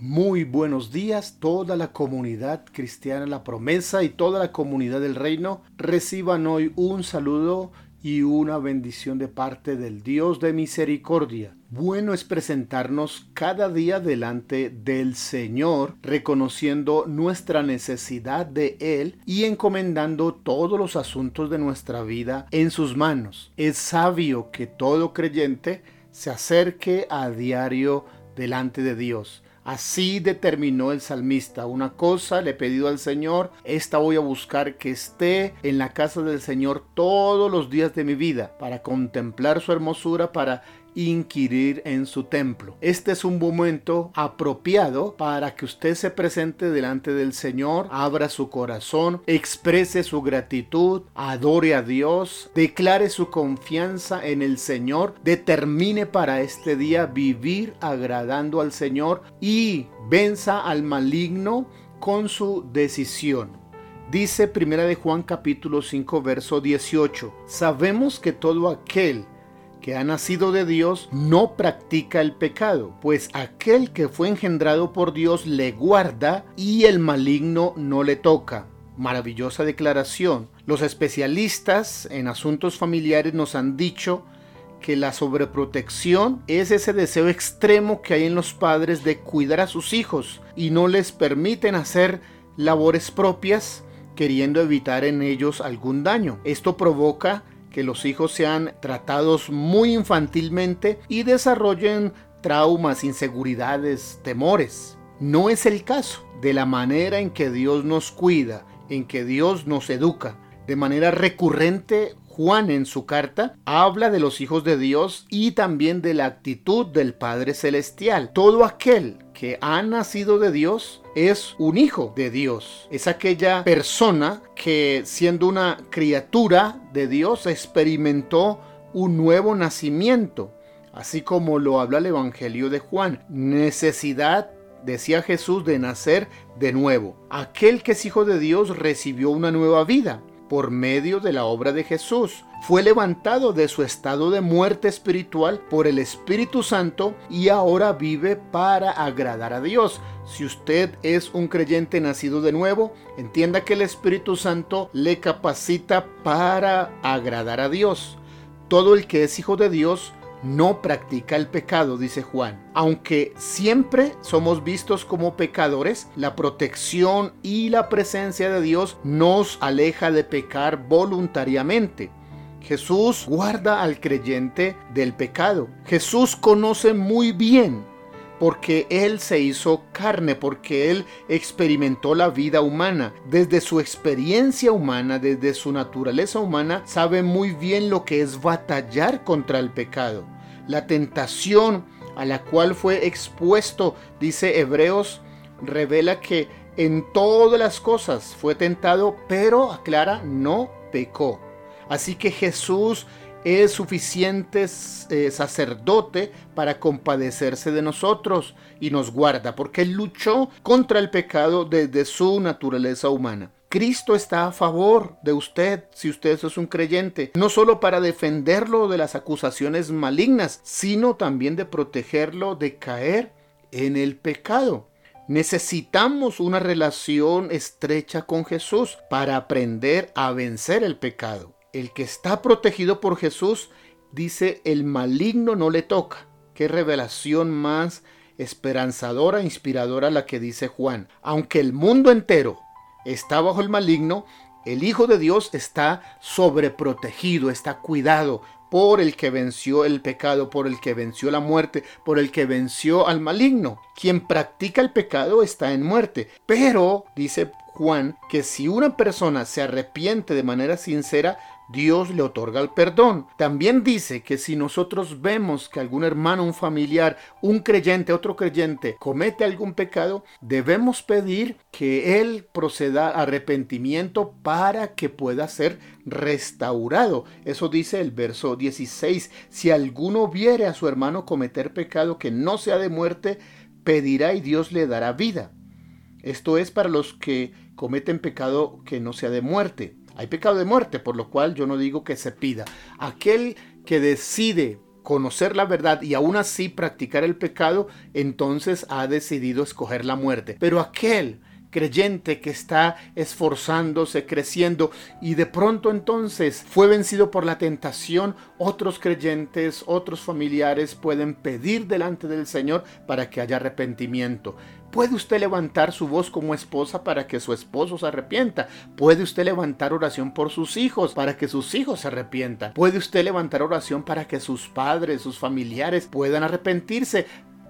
Muy buenos días, toda la comunidad cristiana La Promesa y toda la comunidad del reino reciban hoy un saludo y una bendición de parte del Dios de misericordia. Bueno es presentarnos cada día delante del Señor, reconociendo nuestra necesidad de Él y encomendando todos los asuntos de nuestra vida en sus manos. Es sabio que todo creyente se acerque a diario delante de Dios Así determinó el salmista. Una cosa le he pedido al Señor, esta voy a buscar que esté en la casa del Señor todos los días de mi vida, para contemplar su hermosura, para inquirir en su templo. Este es un momento apropiado para que usted se presente delante del Señor, abra su corazón, exprese su gratitud, adore a Dios, declare su confianza en el Señor, determine para este día vivir agradando al Señor y venza al maligno con su decisión. Dice Primera de Juan capítulo 5 verso 18. Sabemos que todo aquel que ha nacido de Dios no practica el pecado, pues aquel que fue engendrado por Dios le guarda y el maligno no le toca. Maravillosa declaración. Los especialistas en asuntos familiares nos han dicho que la sobreprotección es ese deseo extremo que hay en los padres de cuidar a sus hijos y no les permiten hacer labores propias queriendo evitar en ellos algún daño. Esto provoca que los hijos sean tratados muy infantilmente y desarrollen traumas, inseguridades, temores. No es el caso de la manera en que Dios nos cuida, en que Dios nos educa. De manera recurrente, Juan en su carta habla de los hijos de Dios y también de la actitud del Padre Celestial. Todo aquel que ha nacido de Dios es un hijo de Dios. Es aquella persona que siendo una criatura de Dios experimentó un nuevo nacimiento. Así como lo habla el Evangelio de Juan. Necesidad decía Jesús, de nacer de nuevo. Aquel que es hijo de Dios recibió una nueva vida por medio de la obra de Jesús. Fue levantado de su estado de muerte espiritual por el Espíritu Santo y ahora vive para agradar a Dios. Si usted es un creyente nacido de nuevo, entienda que el Espíritu Santo le capacita para agradar a Dios. Todo el que es hijo de Dios no practica el pecado, dice Juan. Aunque siempre somos vistos como pecadores, la protección y la presencia de Dios nos aleja de pecar voluntariamente. Jesús guarda al creyente del pecado. Jesús conoce muy bien porque Él se hizo carne, porque Él experimentó la vida humana. Desde su experiencia humana, desde su naturaleza humana, sabe muy bien lo que es batallar contra el pecado. La tentación a la cual fue expuesto, dice Hebreos, revela que en todas las cosas fue tentado, pero aclara, no pecó. Así que Jesús es suficiente eh, sacerdote para compadecerse de nosotros y nos guarda, porque Él luchó contra el pecado desde su naturaleza humana. Cristo está a favor de usted si usted es un creyente, no solo para defenderlo de las acusaciones malignas, sino también de protegerlo de caer en el pecado. Necesitamos una relación estrecha con Jesús para aprender a vencer el pecado el que está protegido por Jesús, dice, el maligno no le toca. Qué revelación más esperanzadora, inspiradora la que dice Juan. Aunque el mundo entero está bajo el maligno, el Hijo de Dios está sobreprotegido, está cuidado por el que venció el pecado, por el que venció la muerte, por el que venció al maligno. Quien practica el pecado está en muerte. Pero, dice Juan, que si una persona se arrepiente de manera sincera, Dios le otorga el perdón. También dice que si nosotros vemos que algún hermano, un familiar, un creyente, otro creyente comete algún pecado, debemos pedir que él proceda a arrepentimiento para que pueda ser restaurado. Eso dice el verso 16. Si alguno viere a su hermano cometer pecado que no sea de muerte, pedirá y Dios le dará vida. Esto es para los que cometen pecado que no sea de muerte. Hay pecado de muerte, por lo cual yo no digo que se pida. Aquel que decide conocer la verdad y aún así practicar el pecado, entonces ha decidido escoger la muerte. Pero aquel creyente que está esforzándose, creciendo y de pronto entonces fue vencido por la tentación, otros creyentes, otros familiares pueden pedir delante del Señor para que haya arrepentimiento. ¿Puede usted levantar su voz como esposa para que su esposo se arrepienta? ¿Puede usted levantar oración por sus hijos para que sus hijos se arrepientan? ¿Puede usted levantar oración para que sus padres, sus familiares puedan arrepentirse?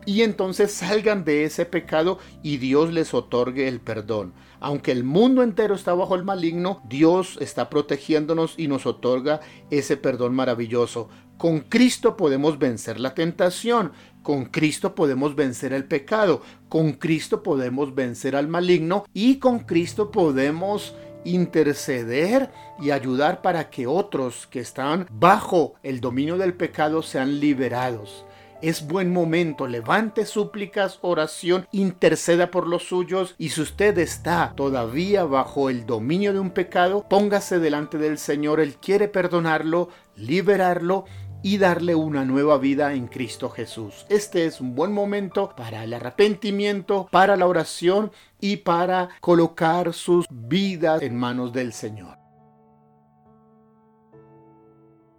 Y entonces salgan de ese pecado y Dios les otorgue el perdón. Aunque el mundo entero está bajo el maligno, Dios está protegiéndonos y nos otorga ese perdón maravilloso. Con Cristo podemos vencer la tentación, con Cristo podemos vencer el pecado, con Cristo podemos vencer al maligno y con Cristo podemos interceder y ayudar para que otros que están bajo el dominio del pecado sean liberados es buen momento. Levante súplicas, oración, interceda por los suyos y si usted está todavía bajo el dominio de un pecado, póngase delante del Señor. Él quiere perdonarlo, liberarlo y darle una nueva vida en Cristo Jesús. Este es un buen momento para el arrepentimiento, para la oración y para colocar sus vidas en manos del Señor.